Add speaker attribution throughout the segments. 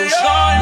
Speaker 1: Life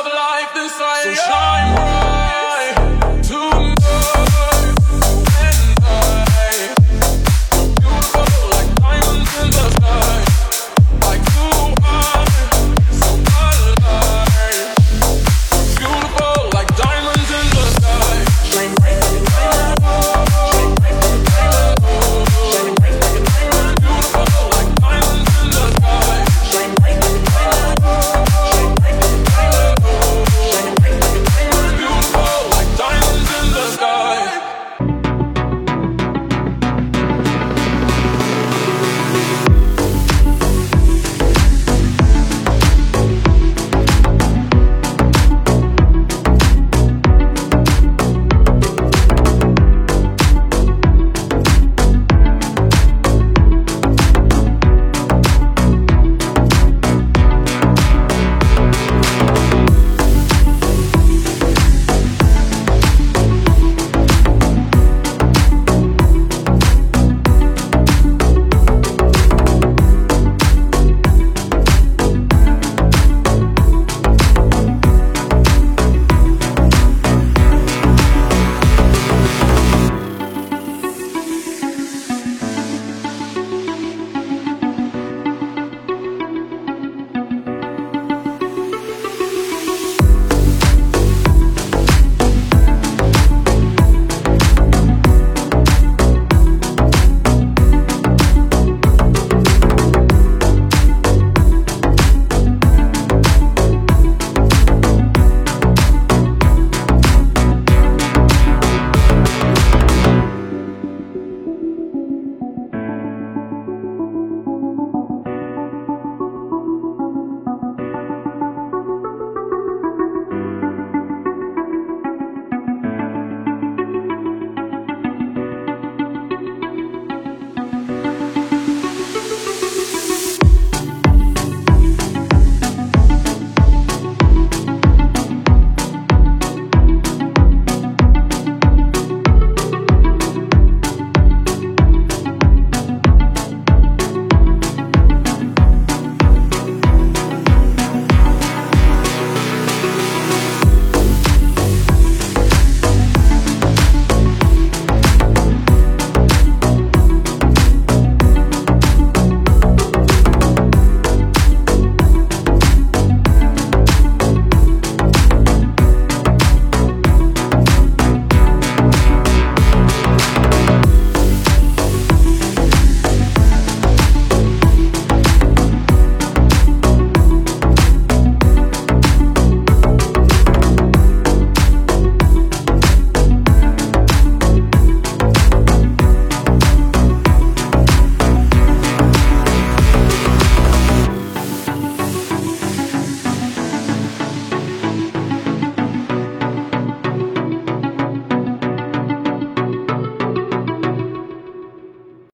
Speaker 1: of life, the sun so shine bright.